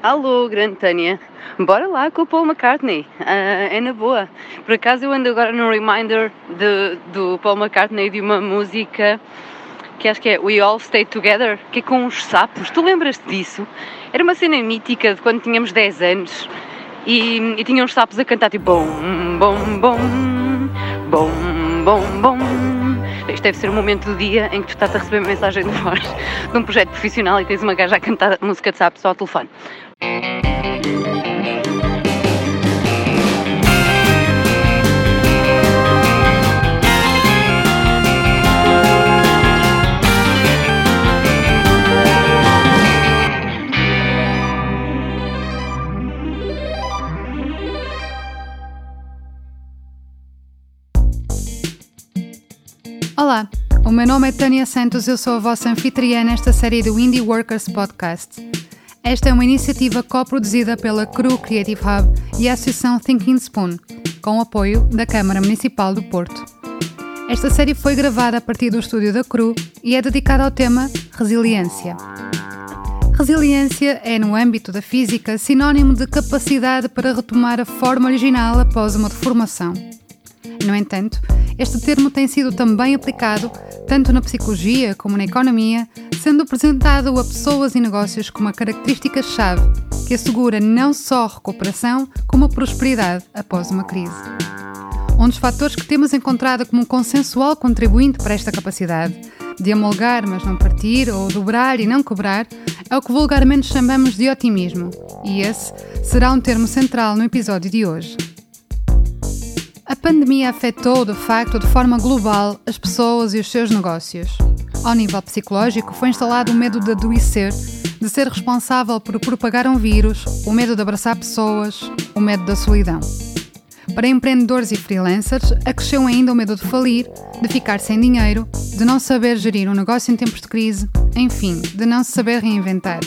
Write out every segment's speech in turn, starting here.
Alô, grande Tânia. Bora lá com o Paul McCartney. Uh, é na boa. Por acaso eu ando agora no reminder de, do Paul McCartney de uma música que acho que é We All Stay Together, que é com uns sapos. Tu lembras-te disso? Era uma cena mítica de quando tínhamos 10 anos e, e tinha uns sapos a cantar tipo bom, bom, bom, bom, bom, bom. Isto deve ser o momento do dia em que tu estás a receber uma mensagem de voz de um projeto profissional e tens uma gaja a cantar música de sapos ao telefone. Olá, o meu nome é Tânia Santos, eu sou a vossa anfitriã nesta série do Indie Workers Podcast. Esta é uma iniciativa co-produzida pela CRU Creative Hub e a Associação Thinking Spoon, com o apoio da Câmara Municipal do Porto. Esta série foi gravada a partir do estúdio da CRU e é dedicada ao tema Resiliência. Resiliência é, no âmbito da física, sinónimo de capacidade para retomar a forma original após uma deformação. No entanto, este termo tem sido também aplicado tanto na psicologia como na economia, sendo apresentado a pessoas e negócios como uma característica-chave que assegura não só recuperação, como a prosperidade após uma crise. Um dos fatores que temos encontrado como um consensual contribuinte para esta capacidade de amolgar, mas não partir, ou dobrar e não cobrar, é o que vulgarmente chamamos de otimismo, e esse será um termo central no episódio de hoje. A pandemia afetou, de facto, de forma global, as pessoas e os seus negócios. Ao nível psicológico, foi instalado o medo de adoecer, de ser responsável por propagar um vírus, o medo de abraçar pessoas, o medo da solidão. Para empreendedores e freelancers, acresceu ainda o medo de falir, de ficar sem dinheiro, de não saber gerir um negócio em tempos de crise, enfim, de não se saber reinventar.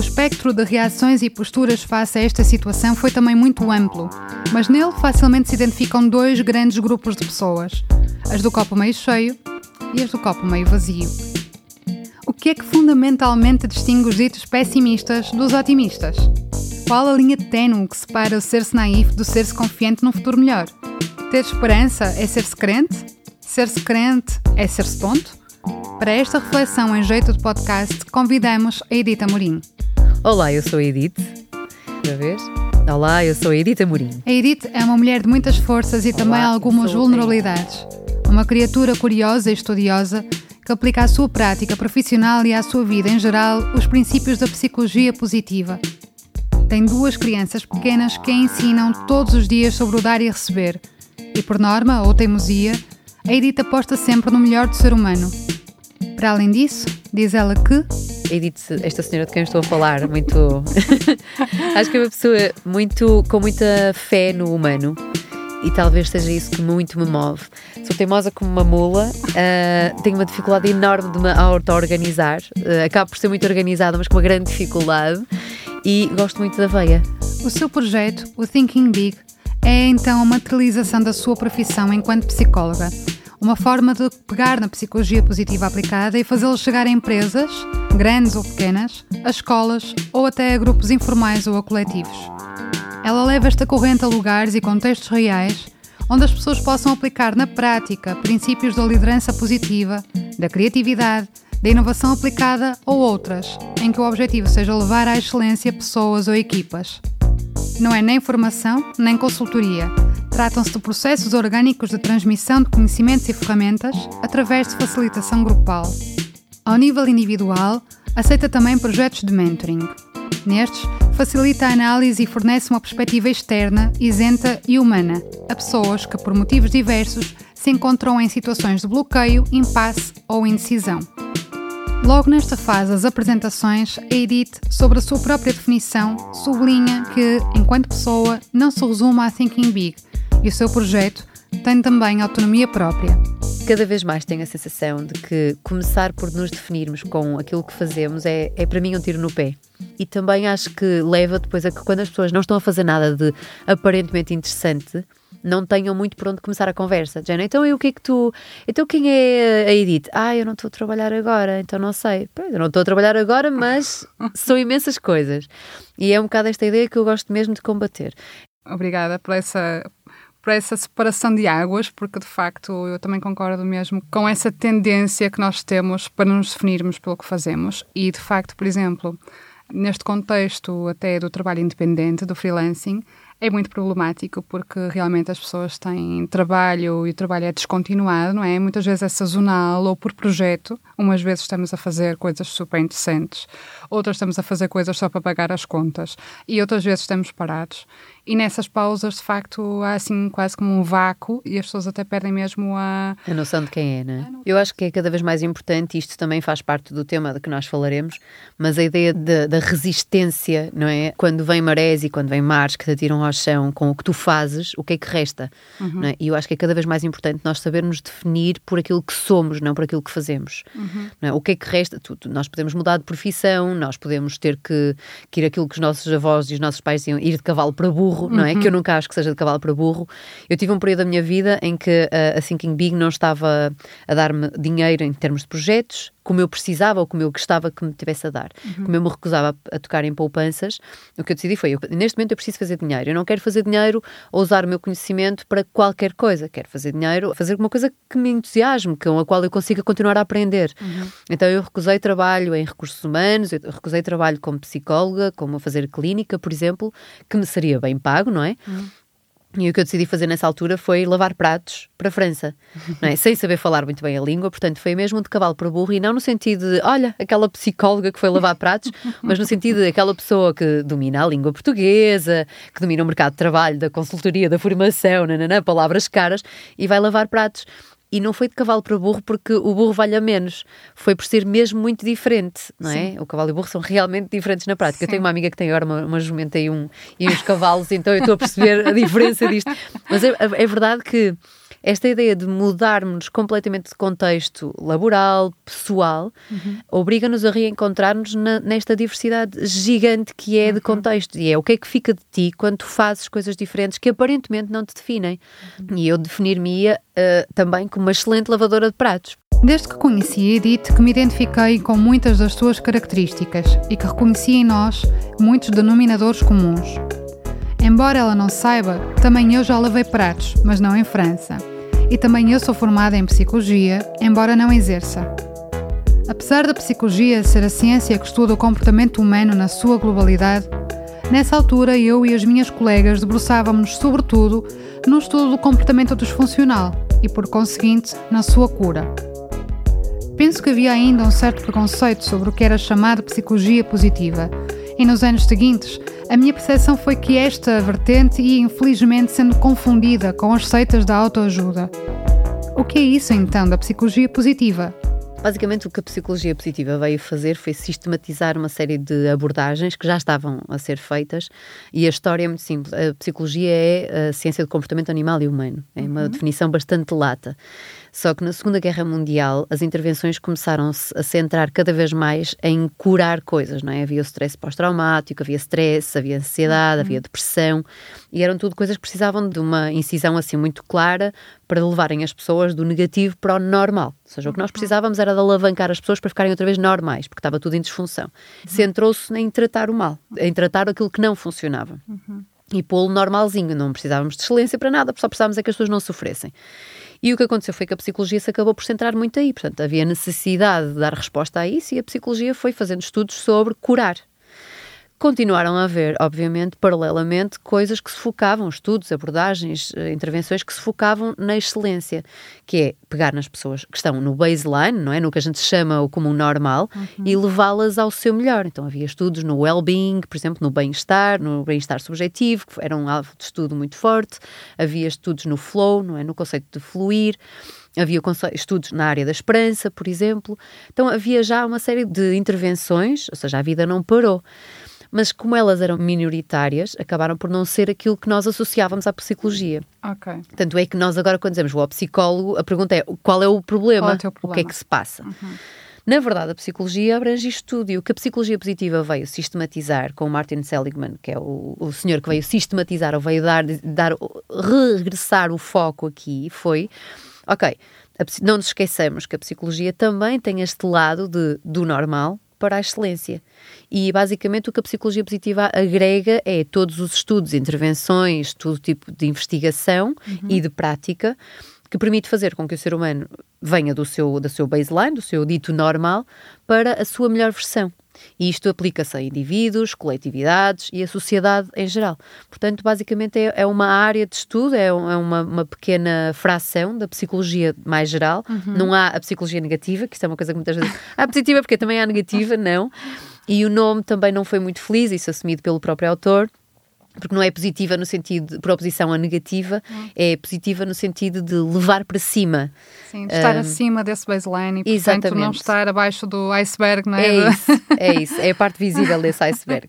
O espectro de reações e posturas face a esta situação foi também muito amplo, mas nele facilmente se identificam dois grandes grupos de pessoas: as do copo meio cheio e as do copo meio vazio. O que é que fundamentalmente distingue os ditos pessimistas dos otimistas? Qual a linha ténue que separa o ser-se naif do ser-se confiante num futuro melhor? Ter esperança é ser-se crente? Ser-se crente é ser-se tonto? Para esta reflexão em jeito de podcast, convidamos a Edith Amorim. Olá, eu sou a Edith. Outra vez? Olá, eu sou a Edith Amorim. A Edith é uma mulher de muitas forças e Olá, também algumas vulnerabilidades. Uma criatura curiosa e estudiosa que aplica à sua prática profissional e à sua vida em geral os princípios da psicologia positiva. Tem duas crianças pequenas que a ensinam todos os dias sobre o dar e receber. E por norma, ou teimosia, a Edith aposta sempre no melhor do ser humano. Para além disso, diz ela que Edith, esta senhora de quem estou a falar, muito. Acho que é uma pessoa muito, com muita fé no humano e talvez seja isso que muito me move. Sou teimosa como uma mula, uh, tenho uma dificuldade enorme de me auto-organizar, uh, acabo por ser muito organizada, mas com uma grande dificuldade e gosto muito da veia. O seu projeto, o Thinking Big, é então a materialização da sua profissão enquanto psicóloga uma forma de pegar na psicologia positiva aplicada e fazê-la chegar a empresas, grandes ou pequenas, a escolas ou até a grupos informais ou a coletivos. Ela leva esta corrente a lugares e contextos reais onde as pessoas possam aplicar na prática princípios da liderança positiva, da criatividade, da inovação aplicada ou outras, em que o objetivo seja levar à excelência pessoas ou equipas. Não é nem formação nem consultoria Tratam-se de processos orgânicos de transmissão de conhecimentos e ferramentas através de facilitação grupal. Ao nível individual, aceita também projetos de mentoring. Nestes, facilita a análise e fornece uma perspectiva externa, isenta e humana a pessoas que, por motivos diversos, se encontram em situações de bloqueio, impasse ou indecisão. Logo nesta fase das apresentações, a Edith, sobre a sua própria definição, sublinha que, enquanto pessoa, não se resume a thinking big, e o seu projeto tem também autonomia própria. Cada vez mais tenho a sensação de que começar por nos definirmos com aquilo que fazemos é, é para mim um tiro no pé. E também acho que leva depois a que quando as pessoas não estão a fazer nada de aparentemente interessante, não tenham muito por onde começar a conversa. Jana, então e o que é que tu. Então quem é a Edith? Ah, eu não estou a trabalhar agora, então não sei. Pois, eu não estou a trabalhar agora, mas são imensas coisas. E é um bocado esta ideia que eu gosto mesmo de combater. Obrigada por essa, por essa separação de águas, porque de facto eu também concordo mesmo com essa tendência que nós temos para nos definirmos pelo que fazemos. E de facto, por exemplo, neste contexto até do trabalho independente, do freelancing, é muito problemático porque realmente as pessoas têm trabalho e o trabalho é descontinuado, não é? Muitas vezes é sazonal ou por projeto. Umas vezes estamos a fazer coisas super interessantes, outras estamos a fazer coisas só para pagar as contas e outras vezes estamos parados. E nessas pausas, de facto, há assim quase como um vácuo e as pessoas até perdem mesmo a... A noção de quem é, não é? Eu acho que é cada vez mais importante, isto também faz parte do tema de que nós falaremos, mas a ideia da resistência, não é? Quando vem marés e quando vem mares que te atiram ao chão com o que tu fazes, o que é que resta? Uhum. É? E eu acho que é cada vez mais importante nós sabermos definir por aquilo que somos, não por aquilo que fazemos. Uhum. É? O que é que resta? Tu, tu, nós podemos mudar de profissão, nós podemos ter que, que ir aquilo que os nossos avós e os nossos pais iam ir de cavalo para burro, burro, não é? Que eu uhum. nunca acho que seja de cavalo para burro. Eu tive um período da minha vida em que uh, a Thinking Big não estava a dar-me dinheiro em termos de projetos, como eu precisava ou como eu gostava que me tivesse a dar. Uhum. Como eu me recusava a, a, tocar em poupanças, o que eu decidi foi: eu, neste momento eu preciso fazer dinheiro. Eu não quero fazer dinheiro ou usar o meu conhecimento para qualquer coisa. Quero fazer dinheiro, fazer uma coisa que me entusiasme, com a qual eu consiga continuar a aprender. Uhum. Então eu recusei trabalho em recursos humanos, eu recusei trabalho como psicóloga, como a fazer clínica, por exemplo, que me seria bem pago, não é? Uhum. E o que eu decidi fazer nessa altura foi lavar pratos para a França, é? sem saber falar muito bem a língua, portanto foi mesmo de cavalo para burro e não no sentido de, olha, aquela psicóloga que foi lavar pratos, mas no sentido de aquela pessoa que domina a língua portuguesa, que domina o mercado de trabalho, da consultoria, da formação, nananã, palavras caras, e vai lavar pratos. E não foi de cavalo para burro porque o burro valha menos. Foi por ser mesmo muito diferente, não é? Sim. O cavalo e o burro são realmente diferentes na prática. Sim. Eu tenho uma amiga que tem agora uma, uma jumenta e, um, e uns cavalos, então eu estou a perceber a diferença disto. Mas é, é verdade que esta ideia de mudarmos completamente de contexto laboral, pessoal, uhum. obriga-nos a reencontrar-nos nesta diversidade gigante que é uhum. de contexto. E é o que é que fica de ti quando tu fazes coisas diferentes que aparentemente não te definem. Uhum. E eu definir-me-ia uh, também como uma excelente lavadora de pratos. Desde que conheci a Edith, que me identifiquei com muitas das suas características e que reconheci em nós muitos denominadores comuns. Embora ela não saiba, também eu já lavei pratos, mas não em França. E também eu sou formada em psicologia, embora não exerça. Apesar da psicologia ser a ciência que estuda o comportamento humano na sua globalidade, nessa altura eu e as minhas colegas debruçávamos sobretudo no estudo do comportamento disfuncional e, por conseguinte, na sua cura. Penso que havia ainda um certo preconceito sobre o que era chamado psicologia positiva, e nos anos seguintes a minha percepção foi que esta vertente ia infelizmente sendo confundida com as seitas da autoajuda. O que é isso então da psicologia positiva? Basicamente, o que a psicologia positiva veio fazer foi sistematizar uma série de abordagens que já estavam a ser feitas e a história é muito simples. A psicologia é a ciência do comportamento animal e humano. É uma uhum. definição bastante lata. Só que na Segunda Guerra Mundial as intervenções começaram-se a centrar cada vez mais em curar coisas, não é? Havia o stress pós-traumático, havia stress, havia ansiedade, uhum. havia depressão e eram tudo coisas que precisavam de uma incisão assim muito clara para levarem as pessoas do negativo para o normal. Ou seja, o que nós uhum. precisávamos era de alavancar as pessoas para ficarem outra vez normais, porque estava tudo em disfunção. Uhum. Centrou-se em tratar o mal, em tratar aquilo que não funcionava. Uhum. E pô-lo normalzinho, não precisávamos de excelência para nada, só precisávamos é que as pessoas não sofressem. E o que aconteceu foi que a psicologia se acabou por centrar muito aí. Portanto, havia necessidade de dar resposta a isso e a psicologia foi fazendo estudos sobre curar. Continuaram a haver, obviamente, paralelamente, coisas que se focavam, estudos, abordagens, eh, intervenções que se focavam na excelência, que é pegar nas pessoas que estão no baseline, não é? No que a gente chama o comum normal, uhum. e levá-las ao seu melhor. Então havia estudos no well-being, por exemplo, no bem-estar, no bem-estar subjetivo, que era um alvo de estudo muito forte. Havia estudos no flow, não é? No conceito de fluir. Havia estudos na área da esperança, por exemplo. Então havia já uma série de intervenções, ou seja, a vida não parou mas como elas eram minoritárias, acabaram por não ser aquilo que nós associávamos à psicologia. Ok. Tanto é que nós agora, quando dizemos vou ao psicólogo, a pergunta é qual é o problema? É o, problema? o que é que se passa? Uhum. Na verdade, a psicologia abrange isto tudo e o que a psicologia positiva veio sistematizar com o Martin Seligman, que é o, o senhor que veio sistematizar ou veio dar, dar, regressar o foco aqui, foi, ok, não nos esqueçamos que a psicologia também tem este lado de, do normal para a excelência. E basicamente o que a psicologia positiva agrega é todos os estudos, intervenções, todo tipo de investigação uhum. e de prática que permite fazer com que o ser humano venha do seu, do seu baseline, do seu dito normal, para a sua melhor versão. E isto aplica-se a indivíduos, coletividades e a sociedade em geral. Portanto, basicamente é, é uma área de estudo, é, é uma, uma, pequena fração da psicologia mais geral. Uhum. Não há a psicologia negativa, que isto é uma coisa que muitas vezes. Há positiva porque também há negativa, não. E o nome também não foi muito feliz, isso assumido pelo próprio autor porque não é positiva no sentido de proposição a negativa, hum. é positiva no sentido de levar para cima. Sim, de estar um, acima desse baseline e, portanto, exatamente. não estar abaixo do iceberg, não é? É isso, é isso, é a parte visível desse iceberg.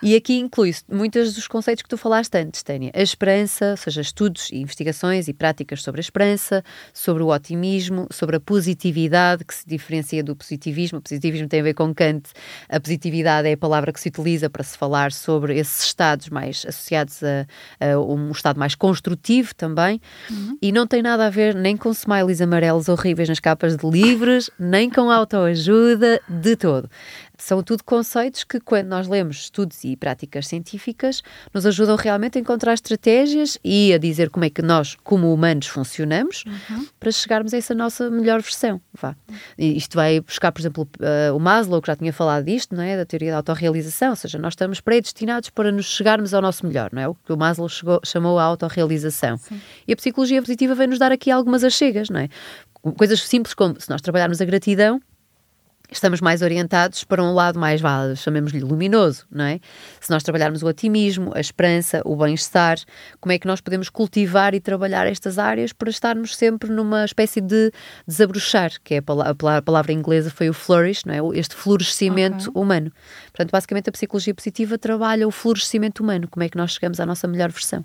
E aqui inclui-se muitos dos conceitos que tu falaste antes, Tânia. A esperança, ou seja, estudos e investigações e práticas sobre a esperança, sobre o otimismo, sobre a positividade, que se diferencia do positivismo. O positivismo tem a ver com Kant. A positividade é a palavra que se utiliza para se falar sobre esses estados mais associados a, a um estado mais construtivo também. Uhum. E não tem nada a ver nem com smileys amarelos horríveis nas capas de livros, nem com autoajuda de todo. São tudo conceitos que, quando nós lemos estudos e práticas científicas, nos ajudam realmente a encontrar estratégias e a dizer como é que nós, como humanos, funcionamos uhum. para chegarmos a essa nossa melhor versão. Vá. E isto vai buscar, por exemplo, uh, o Maslow, que já tinha falado disto, não é? da teoria da autorrealização, ou seja, nós estamos predestinados para nos chegarmos ao nosso melhor, não é? O que o Maslow chegou, chamou a autorrealização. Sim. E a psicologia positiva vem nos dar aqui algumas achegas, não é? Coisas simples como se nós trabalharmos a gratidão, estamos mais orientados para um lado mais, chamemos-lhe luminoso, não é? Se nós trabalharmos o otimismo, a esperança, o bem-estar, como é que nós podemos cultivar e trabalhar estas áreas para estarmos sempre numa espécie de desabrochar, que é a palavra, a palavra inglesa foi o flourish, não é? Este florescimento okay. humano. Portanto, basicamente a psicologia positiva trabalha o florescimento humano, como é que nós chegamos à nossa melhor versão.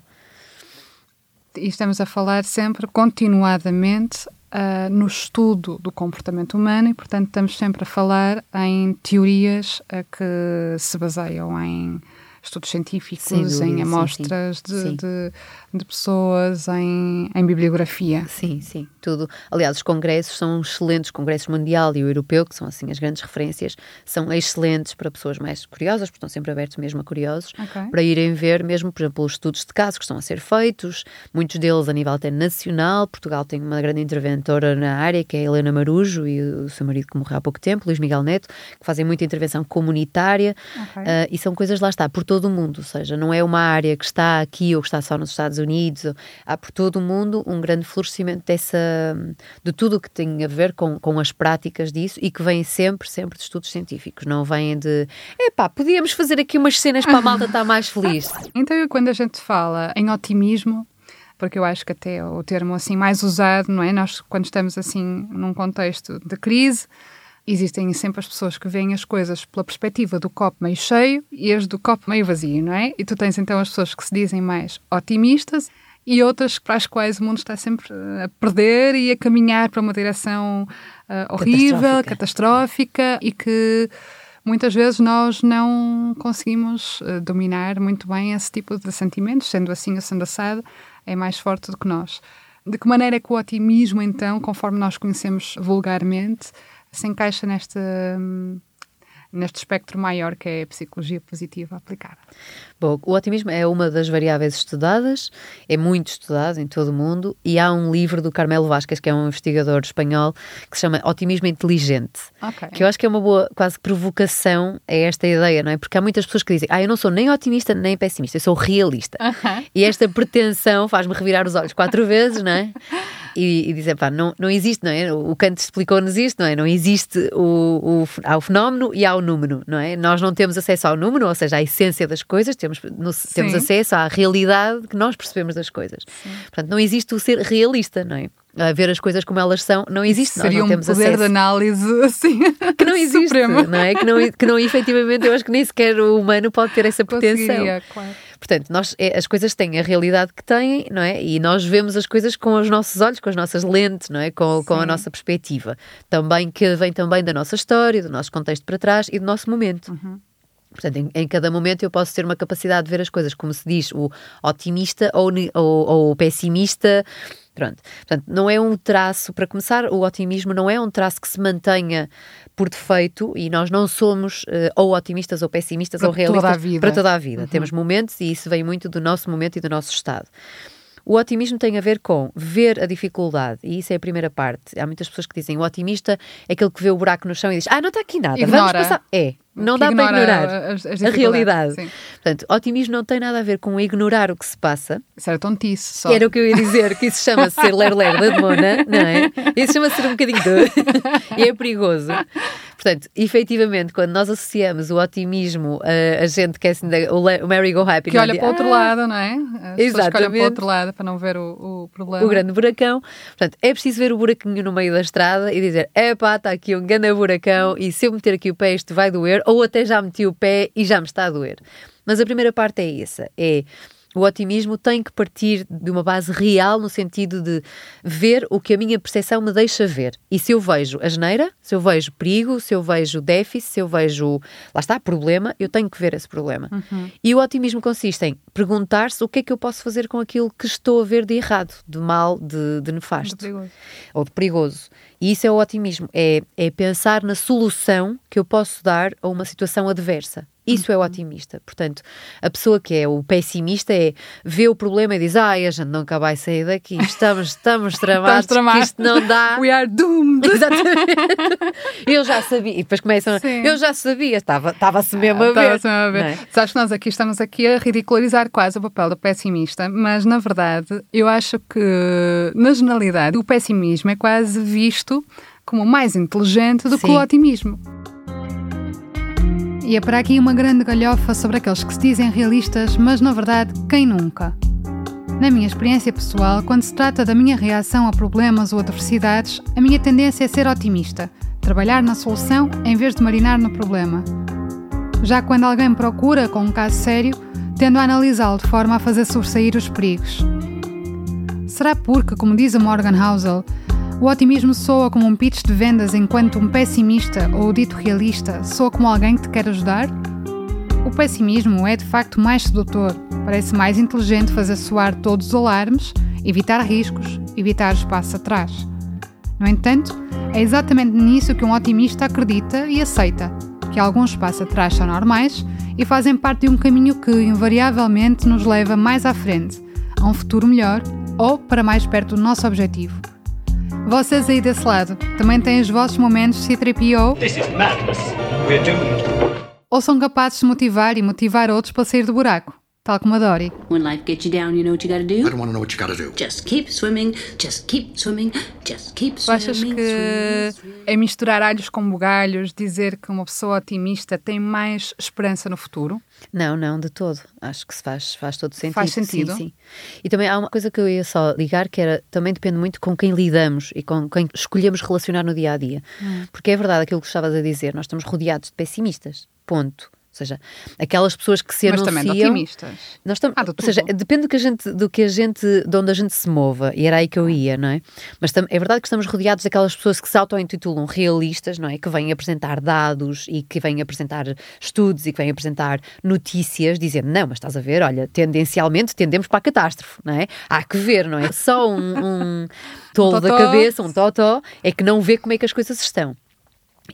E estamos a falar sempre continuadamente uh, no estudo do comportamento humano e, portanto, estamos sempre a falar em teorias uh, que se baseiam em estudos científicos, em amostras sim, sim. De, de, de, pessoas, em, em, bibliografia. Sim, sim, tudo. Aliás, os congressos são excelentes, o Congresso Mundial e o Europeu, que são assim as grandes referências, são excelentes para pessoas mais curiosas, porque estão sempre abertos mesmo a curiosos, okay. para irem ver mesmo, por exemplo, os estudos de casos que estão a ser feitos, muitos deles a nível até nacional. Portugal tem uma grande interventora na área, que é a Helena Marujo e o seu marido que morreu há pouco tempo, Luís Miguel Neto, que fazem muita intervenção comunitária okay. uh, e são coisas lá está, por todo o mundo, ou seja, não é uma área que está aqui ou que está só nos Estados Unidos, há por todo o mundo um grande florescimento dessa, de tudo o que tem a ver com, com as práticas disso e que vem sempre, sempre de estudos científicos, não vêm de, epá, podíamos fazer aqui umas cenas para a malta estar mais feliz. Então, quando a gente fala em otimismo, porque eu acho que até o termo assim mais usado, não é? Nós, quando estamos assim num contexto de crise, existem sempre as pessoas que veem as coisas pela perspectiva do copo meio cheio e as do copo meio vazio, não é? E tu tens então as pessoas que se dizem mais otimistas e outras para as quais o mundo está sempre a perder e a caminhar para uma direção uh, horrível, catastrófica. catastrófica. e que muitas vezes nós não conseguimos uh, dominar muito bem esse tipo de sentimentos, sendo assim ou sendo assado, é mais forte do que nós. De que maneira é que o otimismo, então, conforme nós conhecemos vulgarmente, se encaixa neste, neste espectro maior que é a psicologia positiva aplicada. Bom, o otimismo é uma das variáveis estudadas, é muito estudado em todo o mundo e há um livro do Carmelo Vasquez, que é um investigador espanhol, que se chama Otimismo Inteligente, okay. que eu acho que é uma boa quase provocação a esta ideia, não é? Porque há muitas pessoas que dizem, ah, eu não sou nem otimista nem pessimista, eu sou realista. Uh -huh. E esta pretensão faz-me revirar os olhos quatro vezes, não é? e, e dizer, pá, não, não existe, não é? O Kant explicou-nos isto, não é? Não existe o, o, há o fenómeno e há o número, não é? Nós não temos acesso ao número, ou seja, à essência das coisas, temos, no, temos acesso à realidade que nós percebemos das coisas. Sim. Portanto, não existe o ser realista, não é? a ver as coisas como elas são, não existe. Seria não um poder acesso. de análise assim. Que não existe, não é? Que não, que não, efetivamente, eu acho que nem sequer o humano pode ter essa pretensão. Claro. Portanto, nós, é, as coisas têm a realidade que têm, não é? E nós vemos as coisas com os nossos olhos, com as nossas lentes, não é? Com, com a nossa perspectiva. Também que vem também da nossa história, do nosso contexto para trás e do nosso momento. Uhum. Portanto, em, em, cada momento eu posso ter uma capacidade de ver as coisas, como se diz, o otimista ou, ou, ou o pessimista. Pronto. Portanto, não é um traço, para começar, o otimismo não é um traço que se mantenha por defeito e nós não somos uh, ou otimistas ou pessimistas para ou realistas toda a vida. para toda a vida. Uhum. Temos momentos e isso vem muito do nosso momento e do nosso estado. O otimismo tem a ver com ver a dificuldade, e isso é a primeira parte. Há muitas pessoas que dizem o otimista é aquele que vê o buraco no chão e diz: Ah, não está aqui nada, Ignora. vamos passar. É, não dá para ignora ignorar as- as a realidade. sim. Portanto, otimismo não tem nada a ver com ignorar o que se passa. Isso era tontice só. Era o que eu ia dizer, que isso chama-se ser ler-ler da demona, não é? Isso chama-se ser um bocadinho de... e é perigoso. Portanto, efetivamente, quando nós associamos o otimismo a, a gente que é assim, da- o, merry go happy, Que é? olha De, para o outro "Ah, lado, não é? As pessoas que olham para Exatamente. o outro lado para não ver o, o problema. o grande buracão. Portanto, é preciso ver o buraquinho no meio da estrada e dizer: epá, está aqui um grande buracão e se eu meter aqui o pé isto vai doer, ou até já meti o pé e já me está a doer. Mas a primeira parte é essa: é. O otimismo tem que partir de uma base real no sentido de ver o que a minha percepção me deixa ver. E se eu vejo asneira, se eu vejo perigo, se eu vejo déficit, se eu vejo, lá está, problema, eu tenho que ver esse problema. E o otimismo consiste em perguntar-se o que é que eu posso fazer com aquilo que estou a ver de errado, de mal, de, de nefasto perigoso. ou de perigoso. E isso é o otimismo, é, é pensar na solução que eu posso dar a uma situação adversa. Isso é o otimista. Portanto, a pessoa que é o pessimista é vê o problema e diz: Ai, a gente nunca vai sair daqui, estamos, estamos tramados, que tramados. isto não dá. We are doomed. Exatamente. Eu já sabia. E depois começam. Sim. Eu já sabia, estava- estava-se mesmo a ver. Estava-se mesmo a ver. é? Sabes que nós aqui estamos aqui a ridicularizar quase o papel do pessimista, mas na verdade eu acho que, na generalidade, o pessimismo é quase visto como mais inteligente do que Sim. o otimismo. E é para aqui uma grande galhofa sobre aqueles que se dizem realistas, mas na verdade, quem nunca? Na minha experiência pessoal, quando se trata da minha reação a problemas ou adversidades, a minha tendência é ser otimista, trabalhar na solução em vez de marinar no problema. Já quando alguém me procura com um caso sério, tendo a analisá-lo de forma a fazer sobressair os perigos. Será porque, como diz a Morgan Housel, o otimismo soa como um pitch de vendas enquanto um pessimista ou o dito realista soa como alguém que te quer ajudar? O pessimismo é de facto mais sedutor, parece mais inteligente fazer soar todos os alarmes, evitar riscos, evitar espaço atrás. No entanto, é exatamente nisso que um otimista acredita e aceita, que alguns passos atrás são normais e fazem parte de um caminho que invariavelmente nos leva mais à frente, a um futuro melhor ou para mais perto do nosso objetivo. Vocês aí desse lado também têm os vossos momentos de C3PO This is madness. We're doomed. ou são capazes de motivar e motivar outros para sair do buraco, tal como a Dory? When life gets you down, you know what you gotta I do? don't want to know what you got to do. Just keep swimming, just keep swimming, just keep Tu swimming. achas que é misturar alhos com bugalhos, dizer que uma pessoa otimista tem mais esperança no futuro? Não, não, de todo. Acho que se faz, faz todo sentido. Faz sentido? Sim, sim. E também há uma coisa que eu ia só ligar, que era, também depende muito com quem lidamos e com quem escolhemos relacionar no dia a dia. Hum. Porque é verdade aquilo que estavas a dizer, nós estamos rodeados de pessimistas. Ponto. Ou seja, aquelas pessoas que se Mas anunciam... também de otimistas. Nós estamos, Ah, de ou seja, depende do que a gente, do que a gente, de onde a gente se mova, e era aí que eu ia, não é? Mas tam- é verdade que estamos rodeados daquelas pessoas que se auto-intitulam realistas, não é? Que vêm apresentar dados e que vêm apresentar estudos e que vêm apresentar notícias, dizendo, não, mas estás a ver, olha, tendencialmente tendemos para a catástrofe, não é? Há que ver, não é? Só um, um tolo da totó. cabeça, um totó, é que não vê como é que as coisas estão.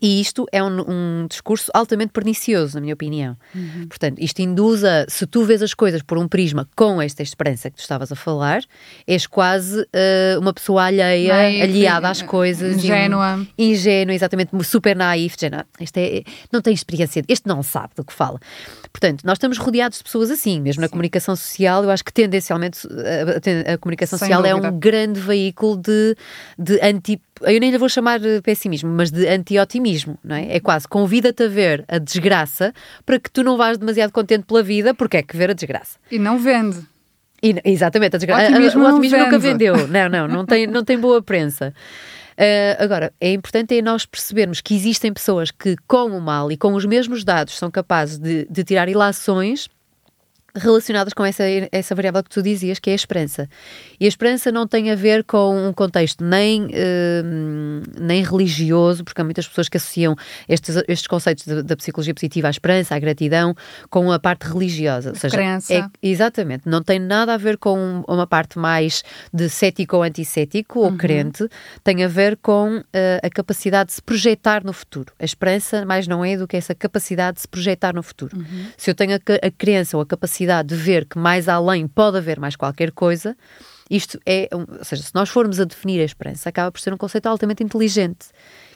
E isto é um, um discurso altamente pernicioso, na minha opinião. Uhum. Portanto, isto induz a, se tu vês as coisas por um prisma com esta esperança que tu estavas a falar, és quase eh, uma pessoa alheia, Naive, aliada às coisas. e um- ingênua. ingênua, exatamente, super naif, género, "Ah, este é, não tem experiência, este não sabe do que fala. Portanto, nós estamos rodeados de pessoas assim, mesmo na comunicação social, eu acho que tendencialmente a, a- a comunicação Sem social é dúvida. um grande veículo de, de anti. Eu nem lhe vou chamar de pessimismo, mas de anti-otimismo, não é? É quase convida-te a ver a desgraça para que tu não vás demasiado contente pela vida, porque é que ver a desgraça. E não vende. E- exatamente, a desgra- O otimismo o otimismo nunca vende. vendeu. Não, não, não tem, não tem boa prensa. Ah, agora, é importante é nós percebermos que existem pessoas que, com o mal e com os mesmos dados, são capazes de, de tirar ilações relacionadas com essa, essa variável que tu dizias, que é a esperança. E a esperança não tem a ver com um contexto nem, eh, nem religioso, porque há muitas pessoas que associam estes, estes conceitos de- da psicologia positiva, à esperança, à gratidão, com a parte religiosa. Ou seja, crença. é- exatamente, não tem nada a ver com uma parte mais de cético ou anticético ou crente, tem a ver com eh, a capacidade de se projetar no futuro. A esperança mais não é do que essa capacidade de se projetar no futuro. Se eu tenho a, a crença ou a capacidade de ver que mais além pode haver mais qualquer coisa, isto é, ou seja, se nós formos a definir a esperança, acaba por ser um conceito altamente inteligente,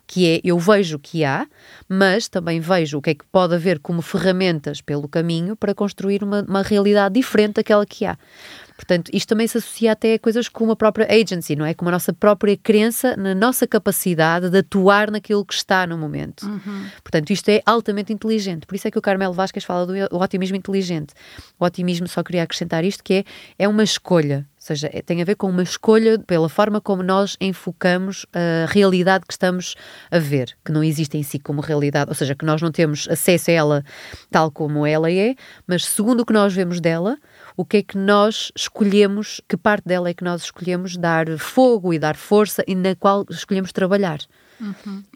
que é eu vejo o que há, mas também vejo o que é que pode haver como ferramentas pelo caminho para construir uma, uma realidade diferente daquela que há. Portanto, isto também se associa até a coisas como a própria agency, não é? Como a nossa própria crença na nossa capacidade de atuar naquilo que está no momento. Portanto, isto é altamente inteligente. Por isso é que o Carmelo Vasquez fala do otimismo inteligente. O otimismo, só queria acrescentar isto, que é, é uma escolha. Ou seja, é- tem a ver com uma escolha pela forma como nós enfocamos a realidade que estamos a ver, que não existe em si como realidade, ou seja, que nós não temos acesso a ela tal como ela é, mas segundo o que nós vemos dela, o que é que nós escolhemos, que parte dela é que nós escolhemos dar fogo e dar força e na qual escolhemos trabalhar.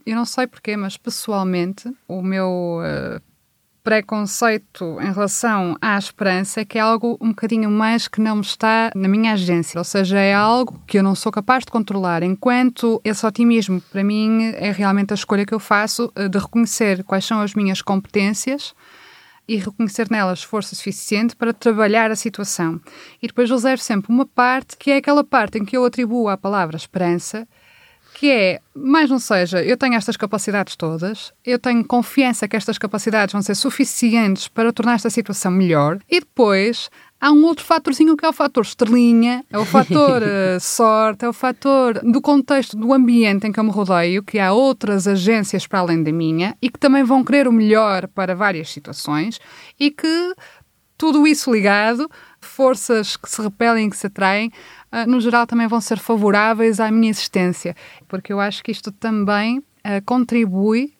Eu não sei porquê, mas pessoalmente o meu eh, preconceito em relação à esperança é que é algo um bocadinho mais que não está na minha agência. Ou seja, é algo que eu não sou capaz de controlar. Enquanto esse otimismo, para mim, é realmente a escolha que eu faço eh, de reconhecer quais são as minhas competências e reconhecer nelas força suficiente para trabalhar a situação. E depois reservo sempre uma parte que é aquela parte em que eu atribuo à palavra esperança que é, mais não seja, eu tenho estas capacidades todas, eu tenho confiança que estas capacidades vão ser suficientes para tornar esta situação melhor, e depois há um outro fatorzinho que é o fator estrelinha, é o fator eh, sorte, é o fator do contexto do ambiente em que eu me rodeio, que há outras agências para além da minha e que também vão querer o melhor para várias situações e que tudo isso ligado, forças que se repelem que se atraem, ah, no geral também vão ser favoráveis à minha existência, porque eu acho que isto também ah, contribui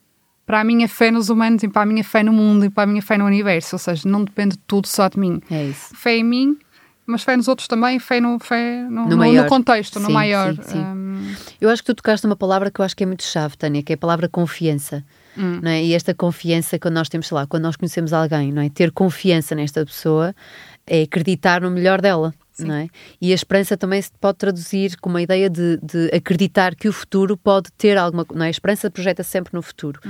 para a minha fé nos humanos e para a minha fé no mundo e para a minha fé no universo, ou seja, não depende tudo só de mim. É isso. Fé em mim, mas fé nos outros também, fé no, fé no, No no- no contexto, no Sim, maior. sim, sim. Hum, Eu acho que tu tocaste uma palavra que eu acho que é muito chave, Tânia, que é a palavra confiança. Não é? E esta confiança, quando nós temos, sei lá, quando nós conhecemos alguém, não é? Ter confiança nesta pessoa é acreditar no melhor dela. Não é? E a esperança também se pode traduzir como a ideia de, de acreditar que o futuro pode ter alguma não é? A esperança projeta sempre no futuro,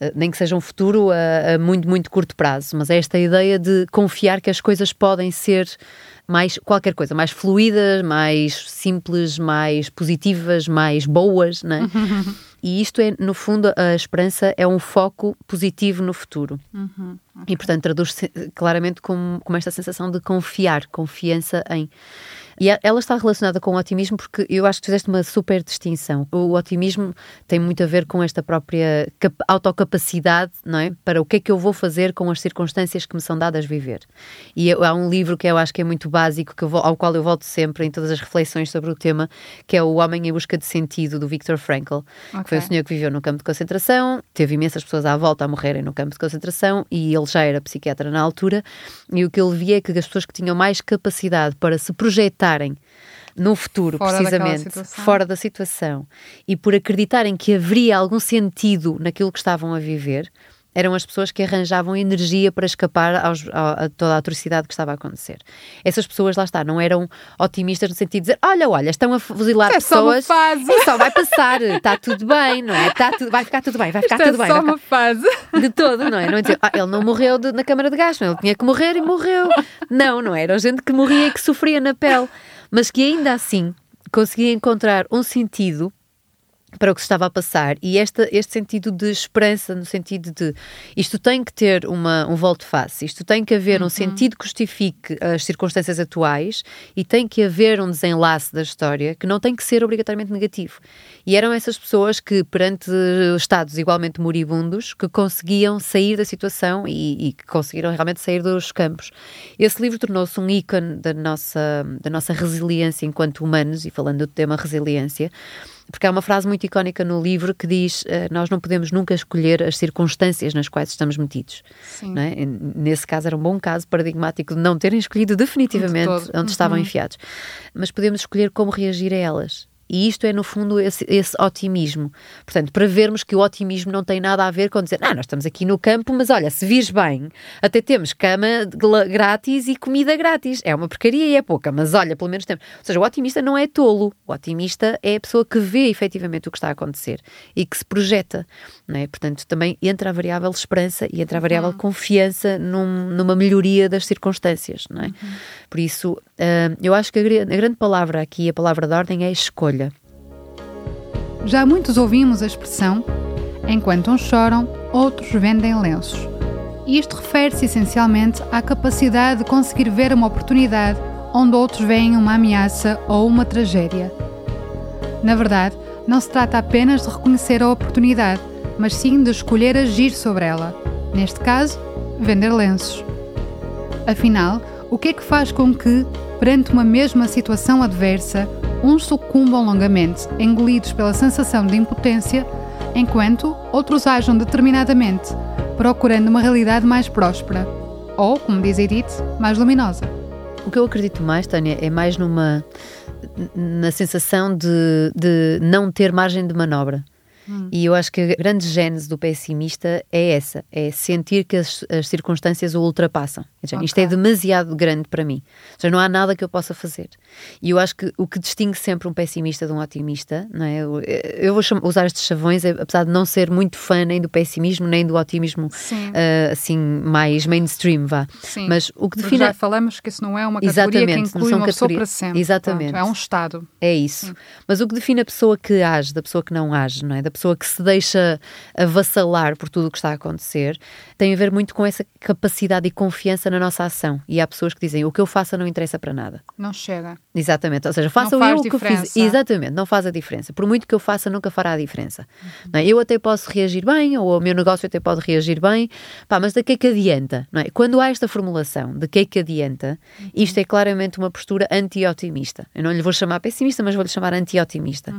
Eh, nem que seja um futuro a, a muito, muito curto prazo, mas é esta ideia de confiar que as coisas podem ser mais qualquer coisa, mais fluídas, mais simples, mais positivas, mais boas, não é? E isto é, no fundo, a esperança é um foco positivo no futuro. E, portanto, traduz-se claramente como, como esta sensação de confiar, confiança em. E ela está relacionada com o otimismo porque eu acho que fizeste uma super distinção. O otimismo tem muito a ver com esta própria cap- autocapacidade, não é? Para o que é que eu vou fazer com as circunstâncias que me são dadas viver. E eu- há um livro que eu acho que é muito básico, que vou- ao qual eu volto sempre em todas as reflexões sobre o tema, que é O Homem em Busca de Sentido, do Viktor Frankl, que foi o senhor que viveu no campo de concentração, teve imensas pessoas à volta a morrerem no campo de concentração e ele já era psiquiatra na altura. E o que ele via é que as pessoas que tinham mais capacidade para se projetarem no futuro, Fora precisamente, fora da situação, e por acreditarem que haveria algum sentido naquilo que estavam a viver, eram as pessoas que arranjavam energia para escapar aos- a, a toda a atrocidade que estava a acontecer. Essas pessoas, lá está, não eram otimistas no sentido de dizer: olha, olha, estão a fuzilar É só uma pessoas. fase." É só, vai passar, está tudo bem, não é? Tá tudo, vai ficar tudo bem, vai ficar Isto é tudo bem. só vai ficar- uma fase. de todo, não é? Não é dizer, ah, ele não morreu de- na câmara de gás, não, ele tinha que morrer e morreu. Não, não era gente que morria e que sofria na pele, mas que ainda assim conseguia encontrar um sentido para o que se estava a passar e esta, este sentido de esperança, no sentido de isto tem que ter uma, um volte-face, isto tem que haver um sentido que justifique as circunstâncias atuais e tem que haver um desenlace da história que não tem que ser obrigatoriamente negativo. E eram essas pessoas que, perante estados igualmente moribundos, que conseguiam sair da situação e, e que conseguiram realmente sair dos campos. Esse livro tornou-se um ícone da nossa, da nossa resiliência enquanto humanos, e falando do tema resiliência, Porque há uma frase muito icónica no livro que diz: uh, Nós não podemos nunca escolher as circunstâncias nas quais estamos metidos. É? Nesse caso, era um bom caso paradigmático de não terem escolhido definitivamente De onde estavam Uhum. enfiados. Mas podemos escolher como reagir a elas. E isto é, no fundo, esse, esse otimismo. Portanto, para vermos que o otimismo não tem nada a ver com dizer, ah, nós estamos aqui no campo, mas olha, se vires bem, até temos cama grátis e comida grátis. É uma porcaria e é pouca, mas olha, pelo menos temos. Ou seja, o otimista não é tolo. O otimista é a pessoa que vê efetivamente o que está a acontecer e que se projeta. Não é? Portanto, também entra a variável esperança e entra a variável confiança num- numa melhoria das circunstâncias. Não é? Por isso, ah, eu acho que a, a grande palavra aqui, a palavra de ordem, é escolha. Já muitos ouvimos a expressão enquanto uns choram, outros vendem lenços. E isto refere-se essencialmente à capacidade de conseguir ver uma oportunidade onde outros veem uma ameaça ou uma tragédia. Na verdade, não se trata apenas de reconhecer a oportunidade, mas sim de escolher agir sobre ela. Neste caso, vender lenços. Afinal, o que é que faz com que, perante uma mesma situação adversa, uns sucumbam longamente, engolidos pela sensação de impotência, enquanto outros ajam determinadamente, procurando uma realidade mais próspera, ou, como diz Edith, mais luminosa? O que eu acredito mais, Tânia, é mais numa na sensação de, de não ter margem de manobra. E eu acho que a grande gênese do pessimista é essa: é sentir que as, as circunstâncias o ultrapassam. Dizer, Isto é demasiado grande para mim. Ou seja, não há nada que eu possa fazer. E eu acho que o que distingue sempre um pessimista de um otimista, não é? Eu, eu vou usar estes chavões, eh, apesar de não ser muito fã nem do pessimismo nem do otimismo Sim. eh, assim mais mainstream, vá. Sim. Mas o que Porque define. já falamos que isso não é uma categoria Exatamente, que inclui uma pessoa para sempre. Exatamente. Pronto, é um estado. É isso. Mas o que define a pessoa que age da pessoa que não age, não é? Da pessoa que se deixa avassalar por tudo o que está a acontecer, tem a ver muito com essa capacidade e confiança na nossa ação. E há pessoas que dizem: o que eu faça não interessa para nada. Não chega. Exatamente, ou seja, faça eu o que eu fiz. diferença. Exatamente, não faz a diferença. Por muito que eu faça, nunca fará a diferença. Não é? Eu até posso reagir bem, ou o meu negócio até pode reagir bem, pá, mas de que é que adianta? É? Quando há esta formulação de que é que adianta, isto é claramente uma postura anti-otimista. Eu não lhe vou chamar pessimista, mas vou-lhe chamar anti-otimista.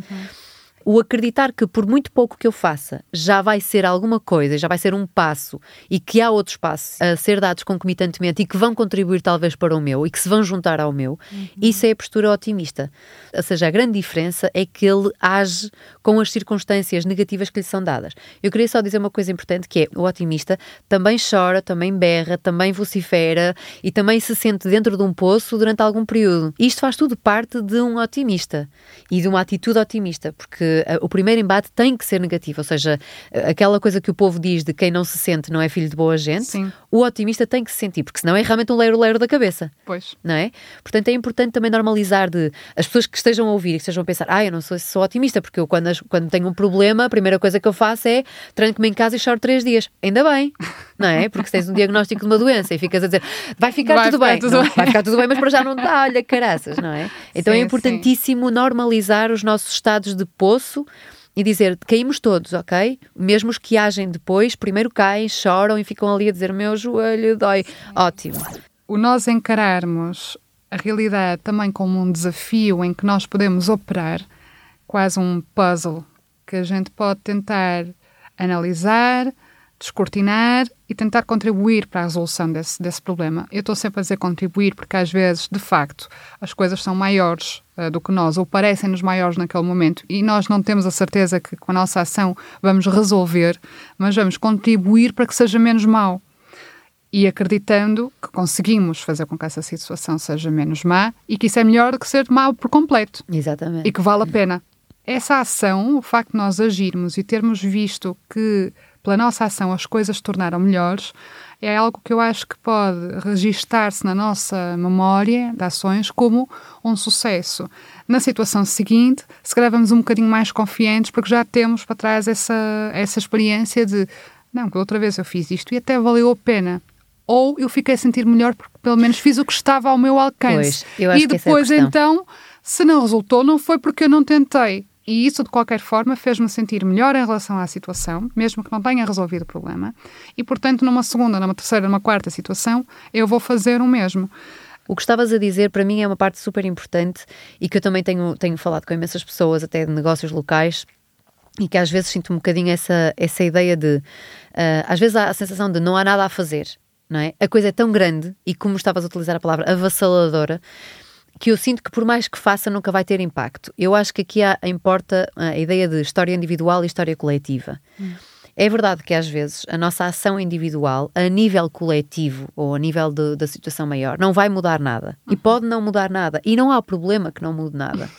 O acreditar que por muito pouco que eu faça já vai ser alguma coisa, já vai ser um passo e que há outros passos a ser dados concomitantemente e que vão contribuir talvez para o meu e que se vão juntar ao meu, isso é a postura otimista. Ou seja, a grande diferença é que ele age com as circunstâncias negativas que lhe são dadas. Eu queria só dizer uma coisa importante que é o otimista também chora, também berra, também vocifera e também se sente dentro de um poço durante algum período. Isto faz tudo parte de um otimista e de uma atitude otimista, porque eh, o primeiro embate tem que ser negativo, ou seja, eh, aquela coisa que o povo diz de quem não se sente não é filho de boa gente, Sim. o otimista tem que se sentir, porque senão é realmente um leiro-leiro da cabeça Pois. não é? Portanto, é importante também normalizar de as pessoas que estejam a ouvir e que estejam a pensar, ah, eu não sou, sou otimista, porque eu quando, quando tenho um problema, a primeira coisa que eu faço é tranco-me em casa e choro três dias. Ainda bem, não é? Porque se tens um diagnóstico de uma doença e ficas a dizer, vai ficar Vai tudo ficar bem, tudo Não, bem. vai ficar tudo bem, mas para já não está, olha, caraças, não é? Então é Sim, importantíssimo normalizar os nossos estados de poço e dizer, caímos todos, ok? Mesmo os que agem depois, primeiro caem, choram e ficam ali a dizer, meu joelho dói. Ótimo. o nós encararmos a realidade também como um desafio em que nós podemos operar, quase um puzzle que a gente pode tentar analisar, descortinar e tentar contribuir para a resolução desse, desse problema. Eu estou sempre a dizer contribuir porque às vezes, de facto, as coisas são maiores eh, do que nós ou parecem-nos maiores naquele momento e nós não temos a certeza que com a nossa ação vamos resolver, mas vamos contribuir para que seja menos mau e acreditando que conseguimos fazer com que essa situação seja menos má e que isso é melhor do que ser mau por completo Exatamente. e que vale a pena. Essa ação, o facto de nós agirmos e termos visto que pela nossa ação as coisas se tornaram melhores, é algo que eu acho que pode registar-se na nossa memória de ações como um sucesso. Na situação seguinte, se calhar vamos um bocadinho mais confiantes porque já temos para trás essa, essa experiência de não, que outra vez eu fiz isto e até valeu a pena. Ou eu fiquei a sentir melhor porque pelo menos fiz o que estava ao meu alcance. Pois, e é depois questão. então, se não resultou, não foi porque eu não tentei. E isso, de qualquer forma, fez-me sentir melhor em relação à situação, mesmo que não tenha resolvido o problema. E, portanto, numa segunda, numa terceira, numa quarta situação, eu vou fazer o mesmo. O que estavas a dizer para mim é uma parte super importante e que eu também tenho, tenho falado com imensas pessoas, até de negócios locais, e que às vezes sinto um bocadinho essa, essa ideia de. Uh, às vezes há a sensação de não há nada a fazer, não é? A coisa é tão grande e, como estavas a utilizar a palavra, avassaladora, que eu sinto que por mais que faça nunca vai ter impacto. Eu acho que aqui há, importa a ideia de história individual e história coletiva. Hum. É verdade que às vezes a nossa ação individual, a nível coletivo ou a nível de, da situação maior, não vai mudar nada. E uhum. pode não mudar nada. E não há problema que não mude nada.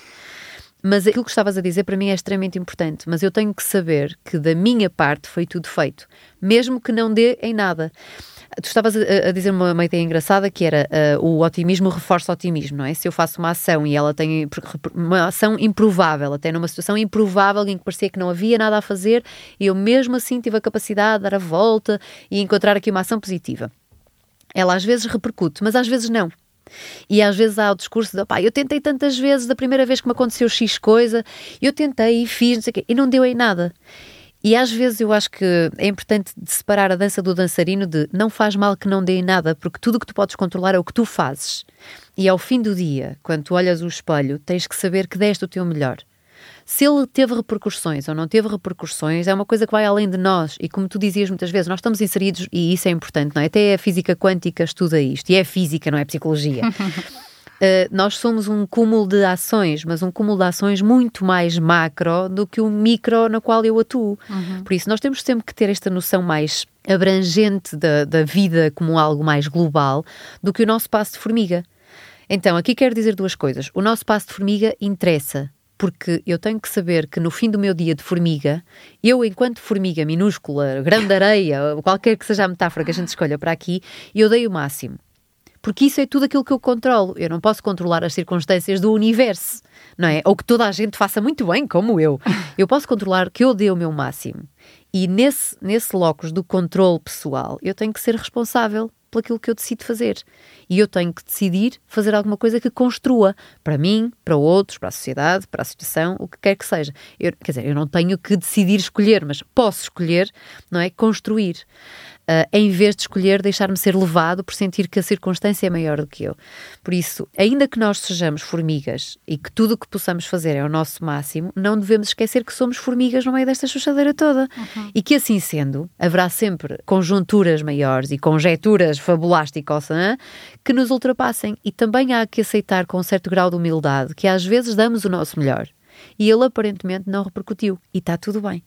Mas aquilo que estavas a dizer para mim é extremamente importante. Mas eu tenho que saber que da minha parte foi tudo feito, mesmo que não dê em nada. Tu estavas a, dizer uma, uma, ideia engraçada que era uh, o otimismo reforça o otimismo, não é? Se eu faço uma ação e ela tem uma ação improvável, até numa situação improvável em que parecia que não havia nada a fazer, e eu mesmo assim tive a capacidade de dar a volta e encontrar aqui uma ação positiva. Ela às vezes repercute, mas às vezes não. E às vezes há o discurso de, pá, eu tentei tantas vezes, da primeira vez que me aconteceu X coisa, eu tentei e fiz, não sei o quê, e não deu em nada. E às vezes eu acho que é importante separar a dança do dançarino de não faz mal que não dê nada, porque tudo o que tu podes controlar é o que tu fazes. E ao fim do dia, quando tu olhas o espelho, tens que saber que deste o teu melhor. Se ele teve repercussões ou não teve repercussões, é uma coisa que vai além de nós. E como tu dizias muitas vezes, nós estamos inseridos, e isso é importante, não é? Até a física quântica estuda isto, e é física, não é psicologia. Uh, nós somos um cúmulo de ações, mas um cúmulo de ações muito mais macro do que o micro na qual eu atuo. Uhum. Por isso, nós temos sempre que ter esta noção mais abrangente da, da vida como algo mais global do que o nosso passo de formiga. Então, aqui quero dizer duas coisas. O nosso passo de formiga interessa, porque eu tenho que saber que no fim do meu dia de formiga, eu, enquanto formiga minúscula, grande areia, qualquer que seja a metáfora que a gente escolha para aqui, eu dei o máximo porque isso é tudo aquilo que eu controlo. Eu não posso controlar as circunstâncias do universo, não é? Ou que toda a gente faça muito bem, como eu. Eu posso controlar que eu dê o meu máximo. E nesse, nesse locus do controle pessoal, eu tenho que ser responsável por aquilo que eu decido fazer. E eu tenho que decidir fazer alguma coisa que construa para mim, para outros, para a sociedade, para a situação, o que quer que seja. Eu, quer dizer, eu não tenho que decidir escolher, mas posso escolher, não é? Construir uh, em vez de escolher deixar-me ser levado por sentir que a circunstância é maior do que eu. Por isso, ainda que nós sejamos formigas e que tudo o que possamos fazer é o nosso máximo, não devemos esquecer que somos formigas no meio desta chuchadeira toda. Uhum. E que assim sendo, haverá sempre conjunturas maiores e conjecturas fabulásticas que nos ultrapassem. E também há que aceitar com um certo grau de humildade que às vezes damos o nosso melhor. E ele aparentemente não repercutiu. E está tudo bem.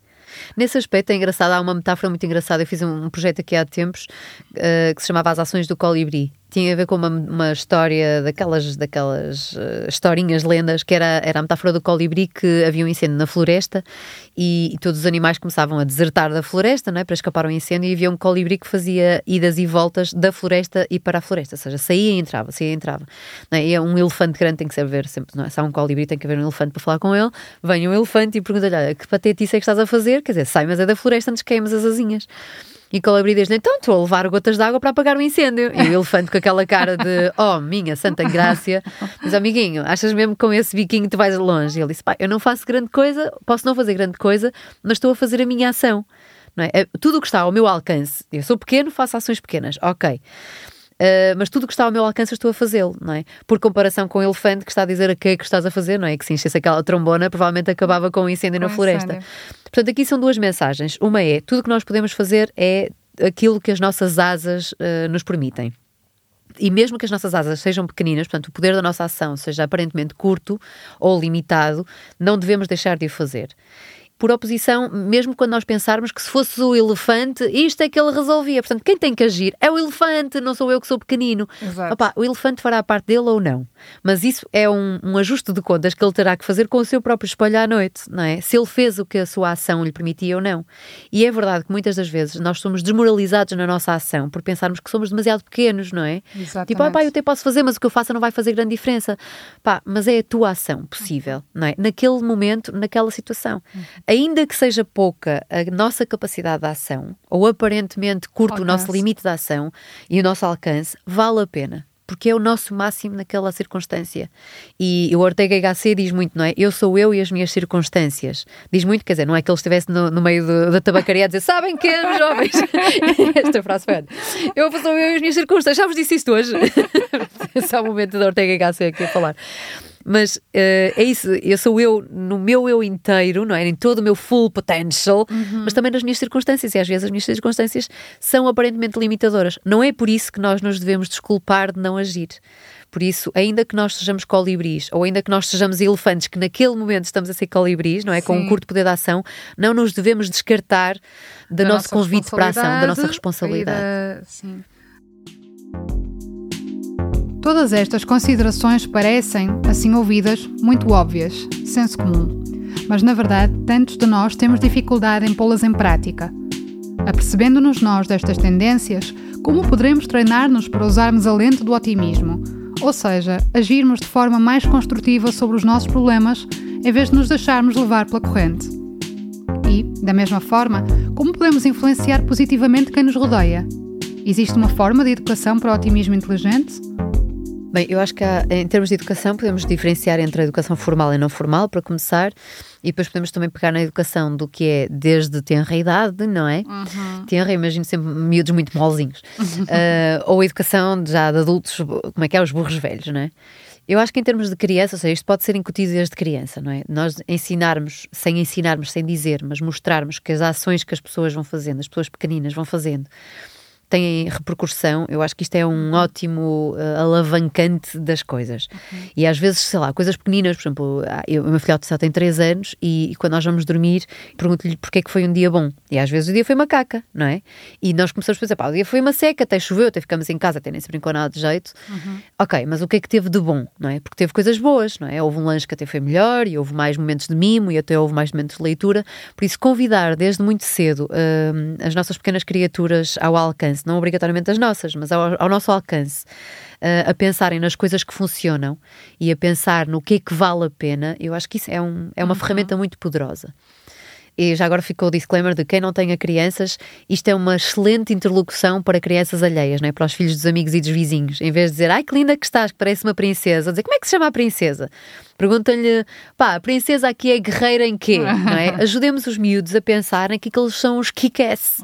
Nesse aspecto é engraçado, há uma metáfora muito engraçada. Eu fiz um, projeto aqui há tempos uh, que se chamava As Ações do Colibri tinha a ver com uma, uma história daquelas, daquelas uh, historinhas, lendas, que era, era a metáfora do colibri que havia um incêndio na floresta e, e, todos os animais começavam a desertar da floresta não é, para escapar ao incêndio e havia um colibri que fazia idas e voltas da floresta e para a floresta, ou seja, saía e entrava, saía e entrava. Não é? E é um elefante grande tem que saber sempre, não é? Se há um colibri tem que haver um elefante para falar com ele, vem um elefante e pergunta-lhe, que patetice é que estás a fazer? Quer dizer, sai, mas é da floresta antes queimas as asinhas. E Colibri diz então estou a levar gotas de água para apagar o incêndio. E o elefante com aquela cara de, oh, minha santa graça, diz, amiguinho, achas mesmo que com esse biquinho tu vais longe? E ele disse, pá, eu não faço grande coisa, posso não fazer grande coisa, mas estou a fazer a minha ação. Não é? é tudo o que está ao meu alcance, eu sou pequeno, faço ações pequenas, ok. Uh, mas tudo o que está ao meu alcance estou a fazê-lo, não é? Por comparação com o elefante que está a dizer a que é que estás a fazer, não é? Que se enchesse aquela trombona, provavelmente acabava com um incêndio com na floresta. Incêndio. Portanto, aqui são duas mensagens. Uma é, tudo o que nós podemos fazer é aquilo que as nossas asas uh, nos permitem. E mesmo que as nossas asas sejam pequeninas, portanto, o poder da nossa ação seja aparentemente curto ou limitado, não devemos deixar de o fazer por oposição, mesmo quando nós pensarmos que se fosse o elefante, isto é que ele resolvia. Portanto, quem tem que agir é o elefante, não sou eu que sou pequenino. Opa, o elefante fará a parte dele ou não. Mas isso é um, um, ajuste de contas que ele terá que fazer com o seu próprio espelho à noite, não é? Se ele fez o que a sua ação lhe permitia ou não. E é verdade que muitas das vezes nós somos desmoralizados na nossa ação por pensarmos que somos demasiado pequenos, não é? Exatamente. Tipo, ah, pá, eu até posso fazer, mas o que eu faço não vai fazer grande diferença. Pá, mas é a tua ação possível, não é? Naquele momento, naquela situação. Ainda que seja pouca a nossa capacidade de ação, ou aparentemente curto alcance. o nosso limite de ação e o nosso alcance, vale a pena. Porque é o nosso máximo naquela circunstância. E o Ortega y Gasset diz muito, não é? Eu sou eu e as minhas circunstâncias. Diz muito, quer dizer, não é que ele estivesse no, no meio do, da tabacaria a dizer sabem que, jovens? Esta frase foi Eu sou eu e as minhas circunstâncias. Já vos disse isto hoje? Só o momento da Ortega Gasset aqui a falar. Mas uh, é isso, eu sou eu no meu eu inteiro, não é? Em todo o meu full potential, Uhum. mas também nas minhas circunstâncias. E às vezes as minhas circunstâncias são aparentemente limitadoras. Não é por isso que nós nos devemos desculpar de não agir. Por isso, ainda que nós sejamos colibris, ou ainda que nós sejamos elefantes, que naquele momento estamos a ser colibris, não é? Com um Sim. curto poder de ação, não nos devemos descartar do Da nosso nossa convite para a ação, da nossa responsabilidade da- sim. Todas estas considerações parecem, assim ouvidas, muito óbvias, senso comum. Mas, na verdade, tantos de nós temos dificuldade em pô-las em prática. Apercebendo-nos nós destas tendências, como poderemos treinar-nos para usarmos a lente do otimismo? Ou seja, agirmos de forma mais construtiva sobre os nossos problemas, em vez de nos deixarmos levar pela corrente. E, da mesma forma, como podemos influenciar positivamente quem nos rodeia? Existe uma forma de educação para o otimismo inteligente? Bem, eu acho que há, em termos de educação podemos diferenciar entre a educação formal e não formal, para começar, e depois podemos também pegar na educação do que é desde tenra idade, não é? Tenra, imagino sempre miúdos muito molzinhos. Ah, ou a educação já de adultos, como é que é? Os burros velhos, não é? Eu acho que em termos de criança, ou seja, isto pode ser incutido desde criança, não é? Nós ensinarmos, sem ensinarmos, sem dizer, mas mostrarmos que as ações que as pessoas vão fazendo, as pessoas pequeninas vão fazendo, têm repercussão, eu acho que isto é um ótimo uh, alavancante das coisas. E às vezes, sei lá, coisas pequeninas, por exemplo, ah, eu, o meu filhote só tem 3 anos e, e quando nós vamos dormir, pergunto-lhe porque é que foi um dia bom. E às vezes o dia foi uma caca, não é? E nós começamos a pensar, pá, o dia foi uma seca, até choveu, até ficamos em casa, até nem se brincou nada de jeito. Ok, mas o que é que teve de bom, não é? Porque teve coisas boas, não é? Houve um lanche que até foi melhor e houve mais momentos de mimo e até houve mais momentos de leitura. Por isso, convidar desde muito cedo hum, as nossas pequenas criaturas ao alcance, não obrigatoriamente as nossas, mas ao, ao nosso alcance, uh, a pensarem nas coisas que funcionam e a pensar no que é que vale a pena, eu acho que isso é, um, é uma ferramenta muito poderosa. E já agora ficou o disclaimer de quem não tenha crianças, isto é uma excelente interlocução para crianças alheias, não é? para os filhos dos amigos e dos vizinhos. Em vez de dizer, ai que linda que estás, que parece uma princesa, dizer, como é que se chama a princesa? Perguntam-lhe, pá, a princesa aqui é guerreira em quê? não é? Ajudemos os miúdos a pensarem que aqueles são os kick-ass.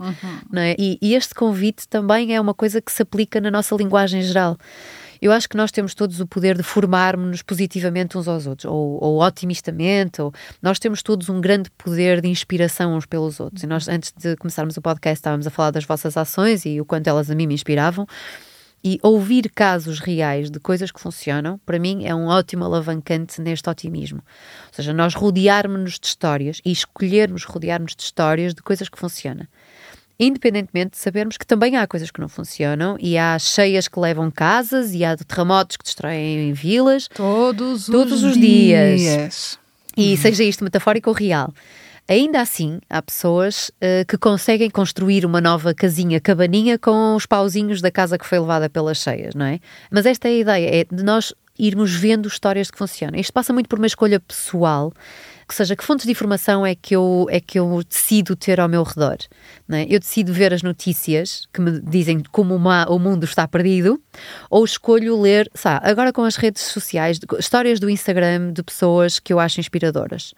não é? E, e este convite também é uma coisa que se aplica na nossa linguagem geral. Eu acho que nós temos todos o poder de formarmos-nos positivamente uns aos outros, ou, ou otimistamente, ou nós temos todos um grande poder de inspiração uns pelos outros. E nós, antes de começarmos o podcast, estávamos a falar das vossas ações e o quanto elas a mim me inspiravam. E ouvir casos reais de coisas que funcionam, para mim, é um ótimo alavancante neste otimismo. Ou seja, nós rodearmos-nos de histórias e escolhermos rodear-nos de histórias de coisas que funcionam independentemente de sabermos que também há coisas que não funcionam e há cheias que levam casas e há terremotos que destroem vilas Todos, Todos os dias. e seja isto metafórico ou real. Ainda assim, há pessoas eh, que conseguem construir uma nova casinha, cabaninha com os pauzinhos da casa que foi levada pelas cheias, não é? Mas esta é a ideia, é de nós irmos vendo histórias que funcionam. Isto passa muito por uma escolha pessoal, que seja que fontes de informação é que eu, é que eu decido ter ao meu redor. É? Eu decido ver as notícias que me dizem como uma- o mundo está perdido, ou escolho ler, sabe, agora com as redes sociais, histórias do Instagram de pessoas que eu acho inspiradoras.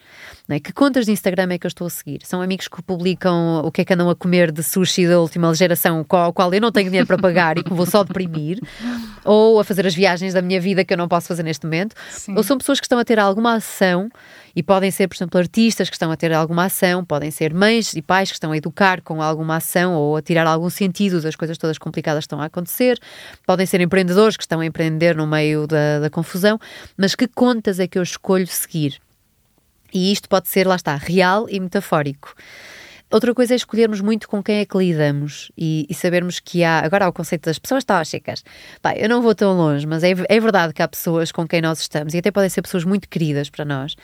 Não é? Que contas de Instagram é que eu estou a seguir? São amigos que publicam o que é que andam a comer de sushi da última geração, com a qual eu não tenho dinheiro para pagar e que vou só deprimir, ou a fazer as viagens da minha vida que eu não posso fazer neste momento, Sim. ou são pessoas que estão a ter alguma ação e podem ser, por exemplo, artistas que estão a ter alguma ação, podem ser mães e pais que estão a educar com alguma ação ou a tirar algum sentido das coisas todas complicadas que estão a acontecer, podem ser empreendedores que estão a empreender no meio da, da confusão, mas que contas é que eu escolho seguir? E isto pode ser, lá está, real e metafórico. Outra coisa é escolhermos muito com quem é que lidamos e, e sabermos que há. Agora há o conceito das pessoas tóxicas. Eu não vou tão longe, mas é, é verdade que há pessoas com quem nós estamos e até podem ser pessoas muito queridas para nós.